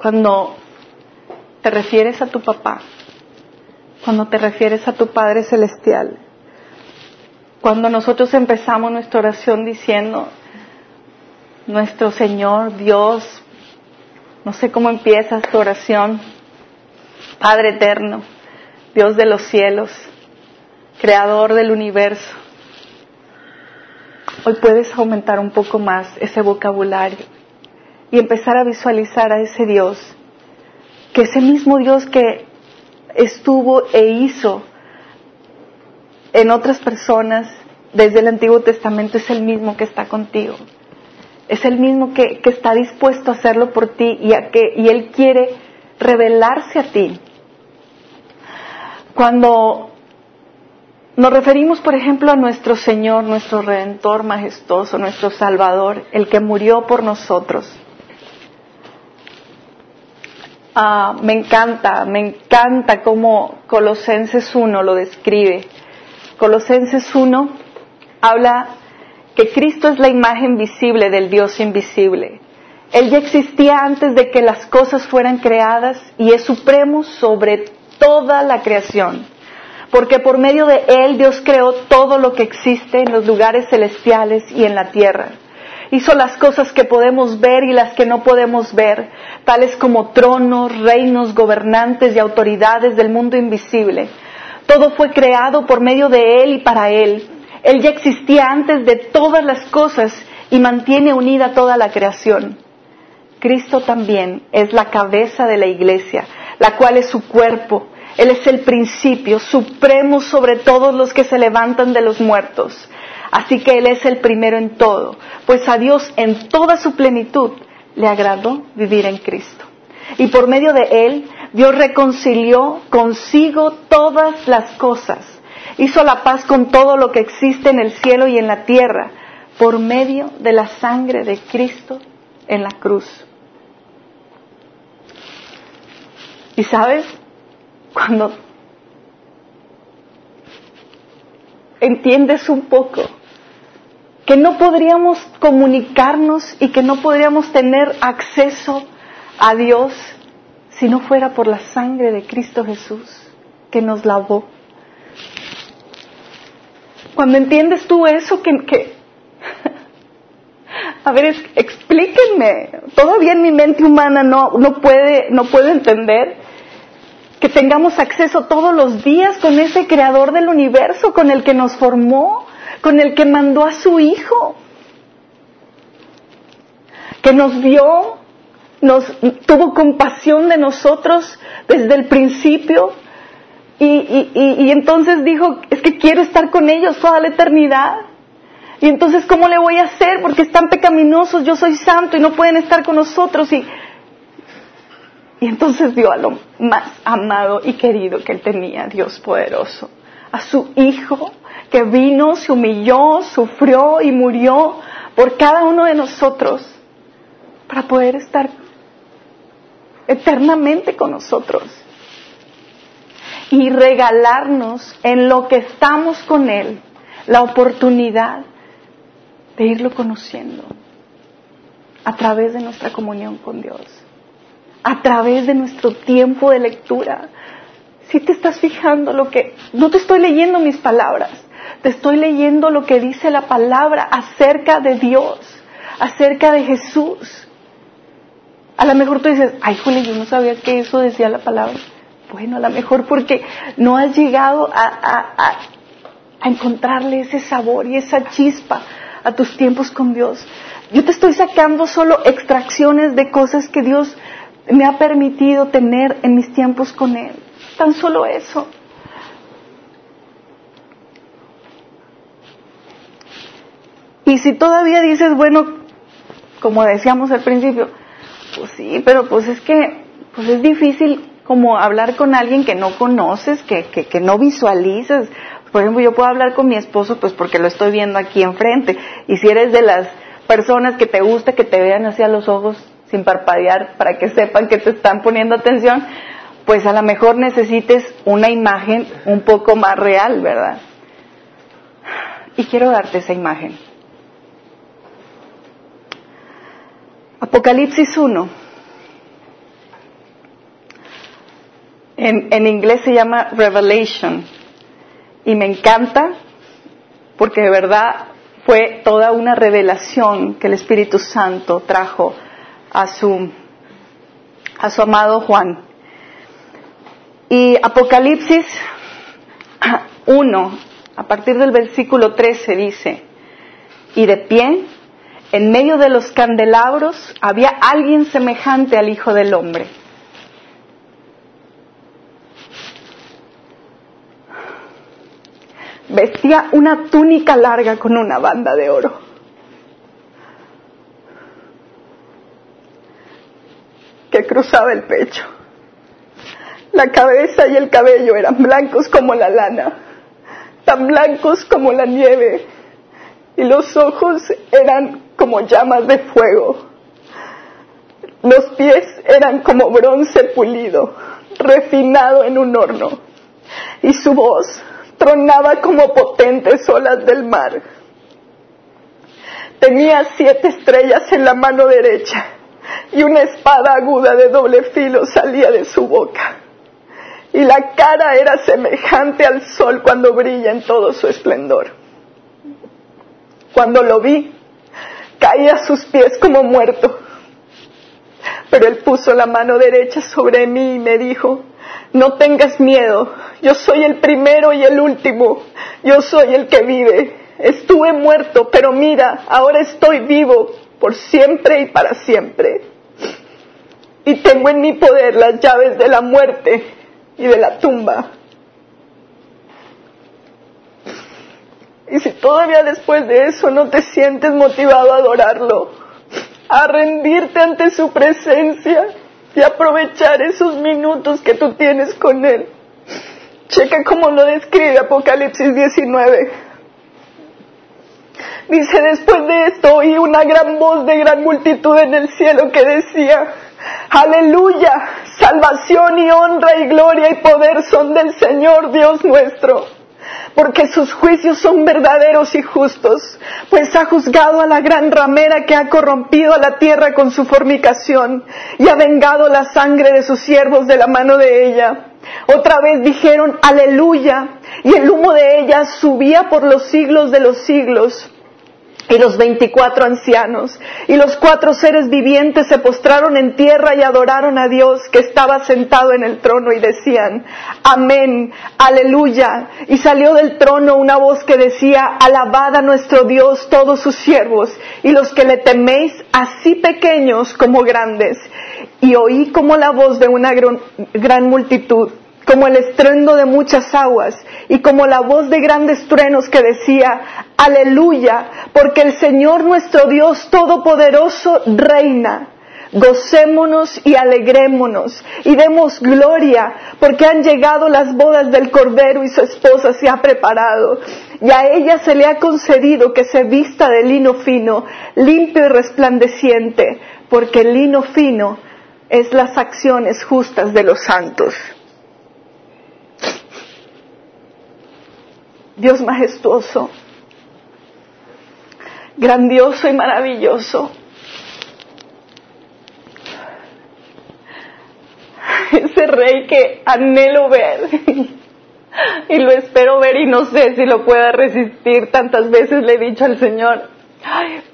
S1: Cuando te refieres a tu papá, cuando te refieres a tu Padre Celestial, cuando nosotros empezamos nuestra oración diciendo, nuestro Señor, Dios, no sé cómo empiezas tu oración, Padre eterno, Dios de los cielos, Creador del universo. Hoy puedes aumentar un poco más ese vocabulario y empezar a visualizar a ese Dios, que ese mismo Dios que estuvo e hizo en otras personas desde el Antiguo Testamento es el mismo que está contigo. Es el mismo que, está dispuesto a hacerlo por ti y, a que, y Él quiere revelarse a ti. Cuando nos referimos, por ejemplo, a nuestro Señor, nuestro Redentor majestuoso, nuestro Salvador, el que murió por nosotros. Ah, me encanta, me encanta cómo Colosenses 1 lo describe. Colosenses 1 habla que Cristo es la imagen visible del Dios invisible. Él ya existía antes de que las cosas fueran creadas y es supremo sobre toda la creación. Porque por medio de Él Dios creó todo lo que existe en los lugares celestiales y en la tierra. Hizo las cosas que podemos ver y las que no podemos ver, tales como tronos, reinos, gobernantes y autoridades del mundo invisible. Todo fue creado por medio de Él y para Él. Él ya existía antes de todas las cosas y mantiene unida toda la creación. Cristo también es la cabeza de la iglesia, la cual es su cuerpo. Él es el principio supremo sobre todos los que se levantan de los muertos. Así que Él es el primero en todo, pues a Dios en toda su plenitud le agradó vivir en Cristo. Y por medio de Él Dios reconcilió consigo todas las cosas. Hizo la paz con todo lo que existe en el cielo y en la tierra por medio de la sangre de Cristo en la cruz. Y sabes, cuando entiendes un poco que no podríamos comunicarnos y que no podríamos tener acceso a Dios si no fuera por la sangre de Cristo Jesús que nos lavó. Cuando entiendes tú eso, que, a ver, explíquenme, todavía en mi mente humana no, no, puede, no puedo entender que tengamos acceso todos los días con ese creador del universo, con el que nos formó, con el que mandó a su Hijo, que nos vio nos tuvo compasión de nosotros desde el principio y, y, entonces dijo, es que quiero estar con ellos toda la eternidad. Y entonces, ¿cómo le voy a hacer? Porque están pecaminosos, yo soy santo y no pueden estar con nosotros. Y, y entonces dio a lo más amado y querido que él tenía, Dios poderoso, a su Hijo que vino, se humilló, sufrió y murió por cada uno de nosotros para poder estar eternamente con nosotros y regalarnos en lo que estamos con Él la oportunidad de irlo conociendo a través de nuestra comunión con Dios, a través de nuestro tiempo de lectura. Si te estás fijando lo que, no te estoy leyendo mis palabras, te estoy leyendo lo que dice la palabra acerca de Dios, acerca de Jesús. A lo mejor tú dices, ay, Julio, yo no sabía que eso decía la palabra. Bueno, a lo mejor porque no has llegado a, encontrarle ese sabor y esa chispa a tus tiempos con Dios. Yo te estoy sacando solo extracciones de cosas que Dios me ha permitido tener en mis tiempos con Él. Tan solo eso. Y si todavía dices, bueno, como decíamos al principio, pues sí, pero pues es que pues es difícil como hablar con alguien que no conoces, que, que, que no visualizas. Por ejemplo, yo puedo hablar con mi esposo pues porque lo estoy viendo aquí enfrente. Y si eres de las personas que te gusta que te vean hacia los ojos sin parpadear para que sepan que te están poniendo atención, pues a lo mejor necesites una imagen un poco más real, ¿verdad? Y quiero darte esa imagen. Apocalipsis 1. En, en, inglés se llama Revelation. Y me encanta porque de verdad fue toda una revelación que el Espíritu Santo trajo a su, a su amado Juan. Y Apocalipsis 1, a partir del versículo 13 dice, y de pie, en medio de los candelabros, había alguien semejante al Hijo del Hombre. Vestía una túnica larga con una banda de oro. que cruzaba el pecho. La cabeza y el cabello eran blancos como la lana, tan blancos como la nieve, y los ojos eran como llamas de fuego. Los pies eran como bronce pulido, refinado en un horno, y su voz tronaba como potentes olas del mar. Tenía siete estrellas en la mano derecha y una espada aguda de doble filo salía de su boca. Y la cara era semejante al sol cuando brilla en todo su esplendor. Cuando lo vi, caí a sus pies como muerto. Pero él puso la mano derecha sobre mí y me dijo, no tengas miedo, yo soy el primero y el último, yo soy el que vive. Estuve muerto, pero mira, ahora estoy vivo por siempre y para siempre. Y tengo en mi poder las llaves de la muerte y de la tumba. Y si todavía después de eso no te sientes motivado a adorarlo, a rendirte ante su presencia y aprovechar esos minutos que tú tienes con Él, checa cómo lo describe Apocalipsis 19. Dice, después de esto oí una gran voz de gran multitud en el cielo que decía, aleluya, salvación y honra y gloria y poder son del Señor Dios nuestro porque sus juicios son verdaderos y justos, pues ha juzgado a la gran ramera que ha corrompido a la tierra con su fornicación y ha vengado la sangre de sus siervos de la mano de ella. Otra vez dijeron, aleluya, y el humo de ella subía por los siglos de los siglos y los veinticuatro ancianos y los cuatro seres vivientes se postraron en tierra y adoraron a Dios que estaba sentado en el trono y decían, amén, aleluya. Y salió del trono una voz que decía, alabad a nuestro Dios todos sus siervos y los que le teméis, así pequeños como grandes. Y oí como la voz de una gran multitud como el estruendo de muchas aguas y como la voz de grandes truenos que decía, aleluya, porque el Señor nuestro Dios Todopoderoso reina. Gocémonos y alegrémonos y demos gloria porque han llegado las bodas del Cordero y su esposa se ha preparado. Y a ella se le ha concedido que se vista de lino fino, limpio y resplandeciente, porque el lino fino es las acciones justas de los santos. Dios majestuoso, grandioso y maravilloso. Ese rey que anhelo ver y lo espero ver y no sé si lo pueda resistir. Tantas veces le he dicho al Señor,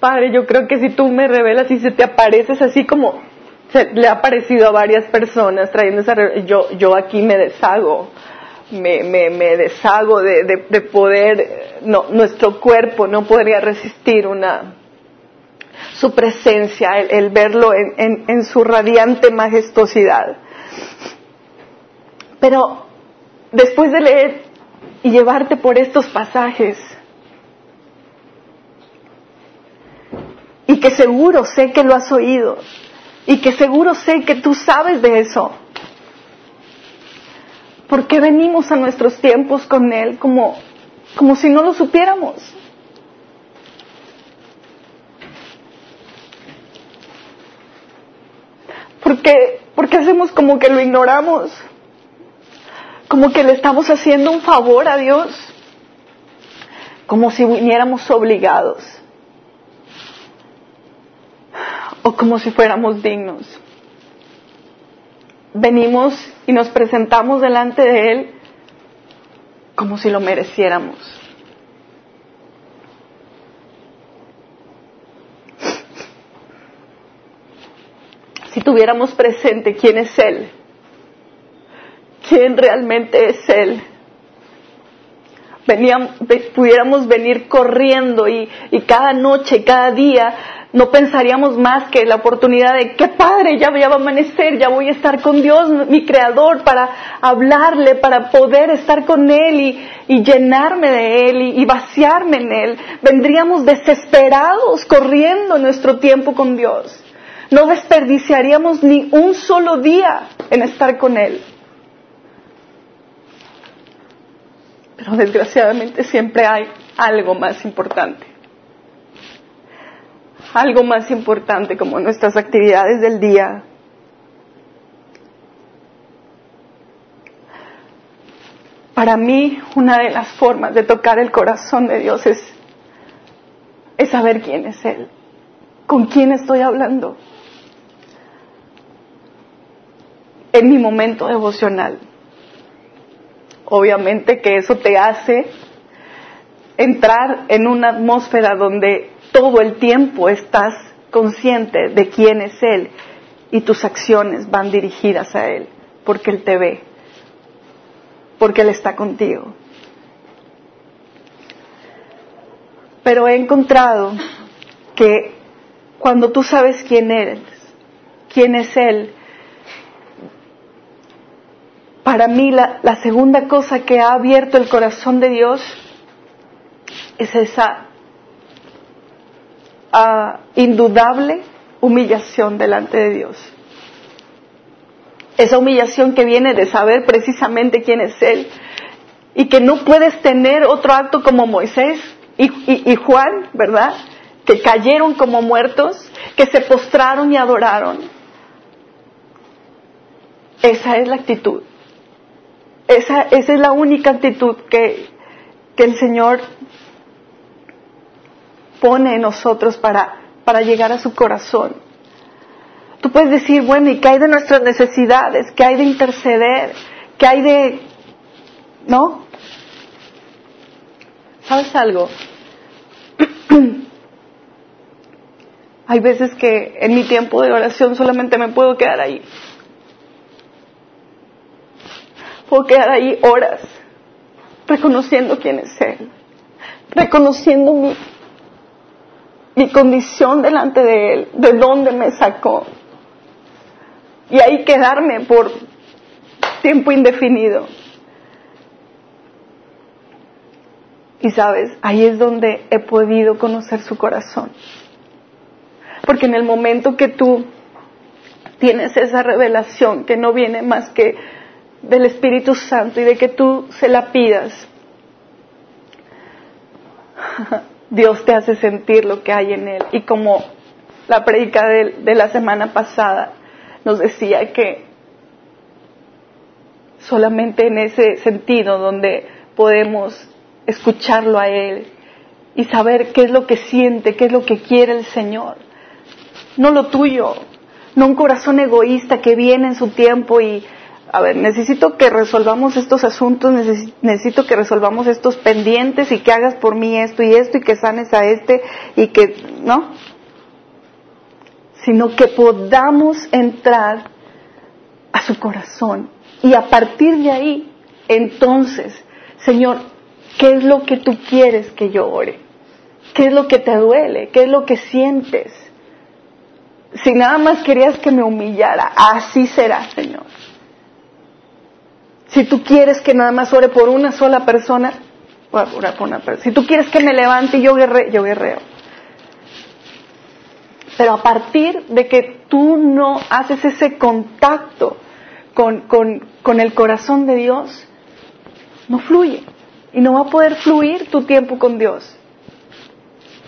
S1: Padre, yo creo que si tú me revelas y se te apareces así como se le ha parecido a varias personas trayendo esa yo yo aquí me deshago me, me, me deshago de, de, poder, no, nuestro cuerpo no podría resistir una, su presencia, el, verlo en, en, en su radiante majestuosidad. Pero después de leer y llevarte por estos pasajes, y que seguro sé que lo has oído, y que seguro sé que tú sabes de eso, ¿Por qué venimos a nuestros tiempos con Él como como si no lo supiéramos. Porque, porque hacemos como que lo ignoramos, como que le estamos haciendo un favor a Dios, como si viniéramos obligados o como si fuéramos dignos. Venimos y nos presentamos delante de Él como si lo mereciéramos. Si tuviéramos presente quién es Él, quién realmente es Él, veníamos, pudiéramos venir corriendo y, y cada noche, cada día, no pensaríamos más que la oportunidad de, qué padre, ya, ya va a amanecer, ya voy a estar con Dios, mi Creador, para hablarle, para poder estar con Él y, llenarme de Él y, y, vaciarme en Él. Vendríamos desesperados corriendo nuestro tiempo con Dios. No desperdiciaríamos ni un solo día en estar con Él. Pero desgraciadamente siempre hay algo más importante algo más importante como nuestras actividades del día. Para mí, una de las formas de tocar el corazón de Dios es, es saber quién es Él, con quién estoy hablando. En mi momento devocional. Obviamente que eso te hace entrar en una atmósfera donde todo el tiempo estás consciente de quién es Él y tus acciones van dirigidas a Él, porque Él te ve, porque Él está contigo. Pero he encontrado que cuando tú sabes quién eres, quién es Él, para mí la, segunda cosa que ha abierto el corazón de Dios es esa indudable humillación delante de Dios. Esa humillación que viene de saber precisamente quién es Él y que no puedes tener otro acto como Moisés y, y Juan, ¿verdad? Que cayeron como muertos, que se postraron y adoraron. Esa es la actitud. Esa, esa es la única actitud que, que el Señor pone en nosotros para, para llegar a su corazón. Tú puedes decir, bueno, ¿y qué hay de nuestras necesidades? ¿Qué hay de interceder? ¿Qué hay de... ¿No? ¿Sabes algo? hay veces que en mi tiempo de oración solamente me puedo quedar ahí. Puedo quedar ahí horas reconociendo quién es Él, reconociendo mi, mi condición delante de Él, de dónde me sacó. Y ahí quedarme por tiempo indefinido. Y sabes, ahí es donde he podido conocer su corazón. Porque en el momento que tú tienes esa revelación que no viene más que del Espíritu Santo y de que tú se la pidas, Dios te hace sentir lo que hay en Él. Y como la predica de, la semana pasada nos decía que solamente en ese sentido donde podemos escucharlo a Él y saber qué es lo que siente, qué es lo que quiere el Señor. No lo tuyo, no un corazón egoísta que viene en su tiempo y a ver, necesito que resolvamos estos asuntos, necesito que resolvamos estos pendientes y que hagas por mí esto y esto y que sanes a este y que, ¿no? Sino que podamos entrar a su corazón y a partir de ahí, entonces, Señor, ¿qué es lo que tú quieres que yo ore? ¿Qué es lo que te duele? ¿Qué es lo que sientes? Si nada más querías que me humillara, así será, Señor. Si tú quieres que nada más ore por una sola persona, orar por una persona. Si tú quieres que me levante y yo guerreo, yo guerreo. Pero a partir de que tú no haces ese contacto con, con, con el corazón de Dios, no fluye. y no va a poder fluir tu tiempo con Dios.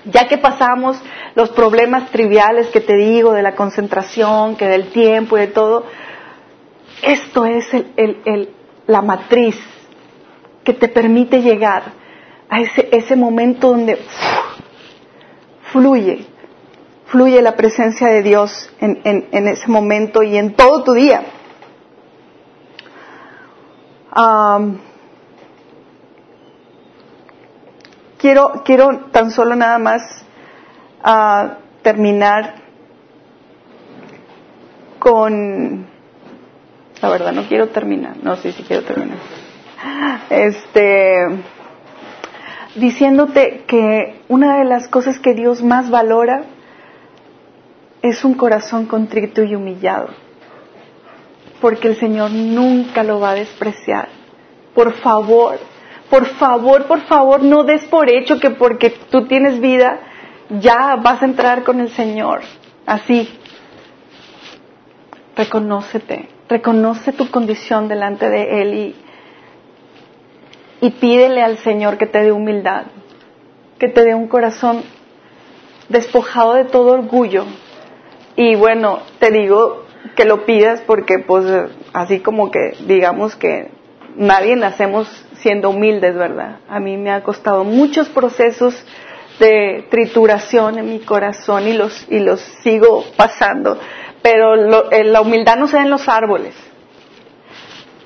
S1: Ya que pasamos los problemas triviales que te digo, de la concentración, que del tiempo y de todo, esto es la matriz que te permite llegar a ese, ese momento donde fluye, fluye la presencia de Dios en, en, ese momento y en todo tu día. quiero, quiero tan solo nada más uh, terminar con, la verdad no quiero terminar, no, sí, sí quiero terminar. Este, diciéndote que una de las cosas que Dios más valora es un corazón contrito y humillado, porque el Señor nunca lo va a despreciar. Por favor, por favor, por favor, no des por hecho que porque tú tienes vida ya vas a entrar con el Señor. Así. Reconócete, reconoce tu condición delante de Él y y pídele al Señor que te dé humildad, que te dé un corazón despojado de todo orgullo. Y bueno, te digo que lo pidas porque pues así como que digamos que nadie nacemos siendo humildes, ¿verdad? A mí me ha costado muchos procesos de trituración en mi corazón y los, y los sigo pasando, pero eh, la humildad no se da en los árboles.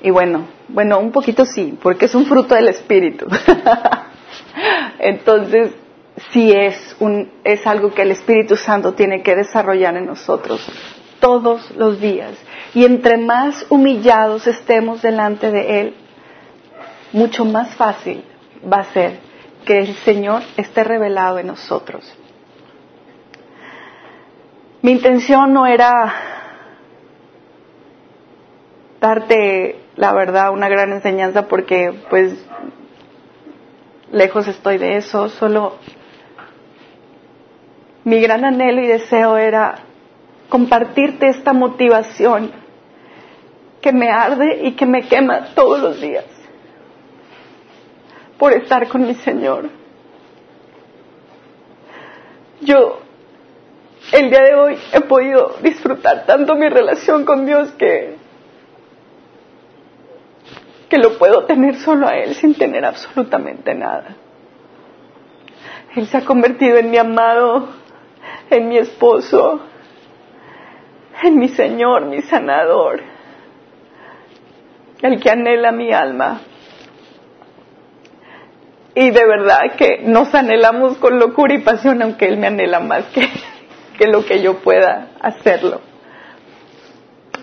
S1: Y bueno, bueno, un poquito sí, porque es un fruto del Espíritu. Entonces, sí es, un, es algo que el Espíritu Santo tiene que desarrollar en nosotros todos los días. Y entre más humillados estemos delante de Él, mucho más fácil va a ser que el Señor esté revelado en nosotros. Mi intención no era darte la verdad, una gran enseñanza porque pues lejos estoy de eso, solo mi gran anhelo y deseo era compartirte esta motivación que me arde y que me quema todos los días por estar con mi Señor. Yo el día de hoy he podido disfrutar tanto mi relación con Dios que que lo puedo tener solo a Él sin tener absolutamente nada. Él se ha convertido en mi amado, en mi esposo, en mi Señor, mi sanador, el que anhela mi alma. Y de verdad que nos anhelamos con locura y pasión, aunque Él me anhela más que, que lo que yo pueda hacerlo.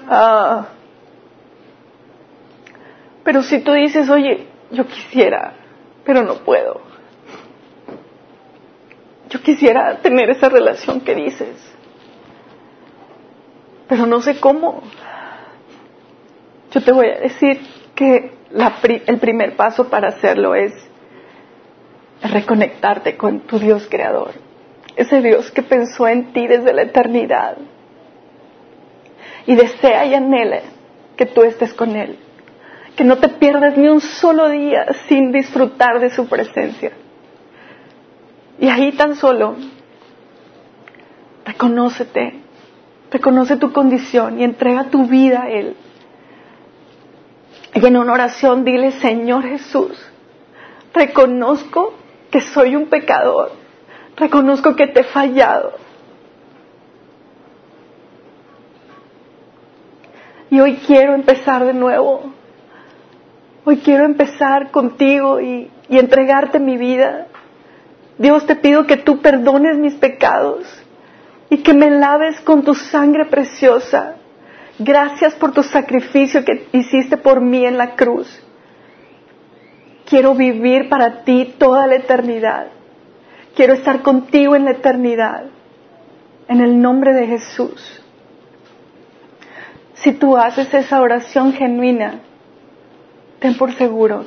S1: Ah, pero si tú dices, oye, yo quisiera, pero no puedo. Yo quisiera tener esa relación que dices, pero no sé cómo. Yo te voy a decir que el primer paso para hacerlo es reconectarte con tu Dios creador, ese Dios que pensó en ti desde la eternidad y desea y anhela que tú estés con Él que no te pierdas ni un solo día sin disfrutar de su presencia. Y ahí tan solo, reconócete, reconoce tu condición y entrega tu vida a Él. Y en una oración dile, Señor Jesús, reconozco que soy un pecador, reconozco que te he fallado. Y hoy quiero empezar de nuevo. Hoy quiero empezar contigo y, entregarte mi vida. Dios te pido que tú perdones mis pecados y que me laves con tu sangre preciosa. Gracias por tu sacrificio que hiciste por mí en la cruz. Quiero vivir para ti toda la eternidad. Quiero estar contigo en la eternidad. En el nombre de Jesús. Si tú haces esa oración genuina, ten por seguro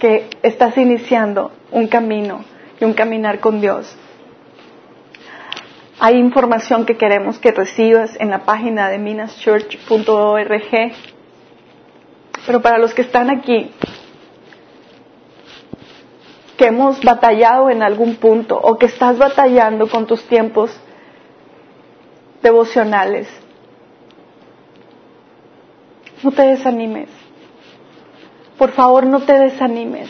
S1: que estás iniciando un camino y un caminar con Dios. Hay información que queremos que recibas en la página de minaschurch.org, pero para los que están aquí, que hemos batallado en algún punto o que estás batallando con tus tiempos devocionales. No te desanimes. Por favor, no te desanimes.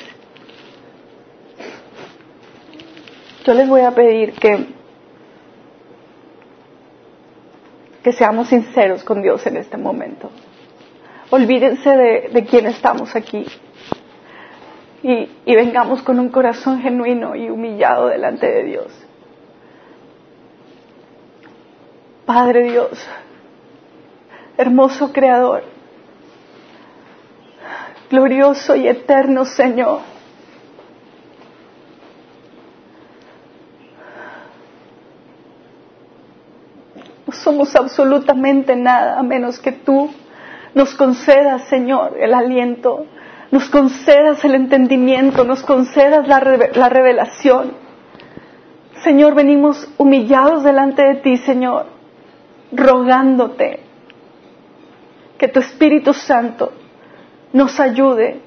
S1: Yo les voy a pedir que, que seamos sinceros con Dios en este momento. Olvídense de, de quién estamos aquí y, vengamos con un corazón genuino y humillado delante de Dios. Padre Dios, hermoso Creador, glorioso y eterno Señor. No somos absolutamente nada a menos que tú nos concedas, Señor, el aliento, nos concedas el entendimiento, nos concedas la, la revelación. Señor, venimos humillados delante de ti, Señor, rogándote que tu Espíritu Santo nos ayude,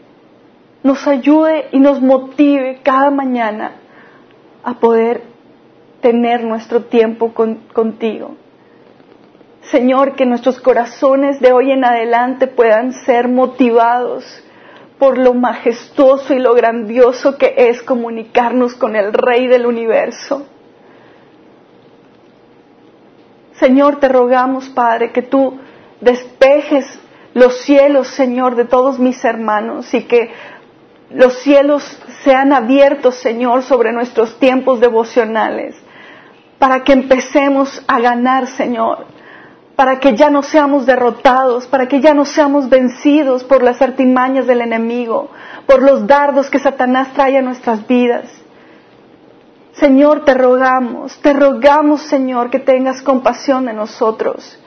S1: nos ayude y nos motive cada mañana a poder tener nuestro tiempo contigo. Señor, que nuestros corazones de hoy en adelante puedan ser motivados por lo majestuoso y lo grandioso que es comunicarnos con el Rey del universo. Señor, te rogamos, Padre, que tú despejes los cielos, Señor, de todos mis hermanos y que los cielos sean abiertos, Señor, sobre nuestros tiempos devocionales, para que empecemos a ganar, Señor, para que ya no seamos derrotados, para que ya no seamos vencidos por las artimañas del enemigo, por los dardos que Satanás trae a nuestras vidas. Señor, te rogamos, te rogamos, Señor, que tengas compasión de nosotros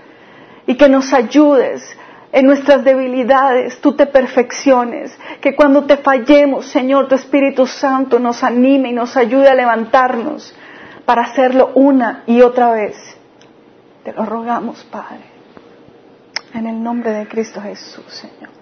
S1: y que nos ayudes en nuestras debilidades, tú te perfecciones, que cuando te fallemos, Señor, tu Espíritu Santo nos anime y nos ayude a levantarnos para hacerlo una y otra vez. Te lo rogamos, Padre, en el nombre de Cristo Jesús, Señor.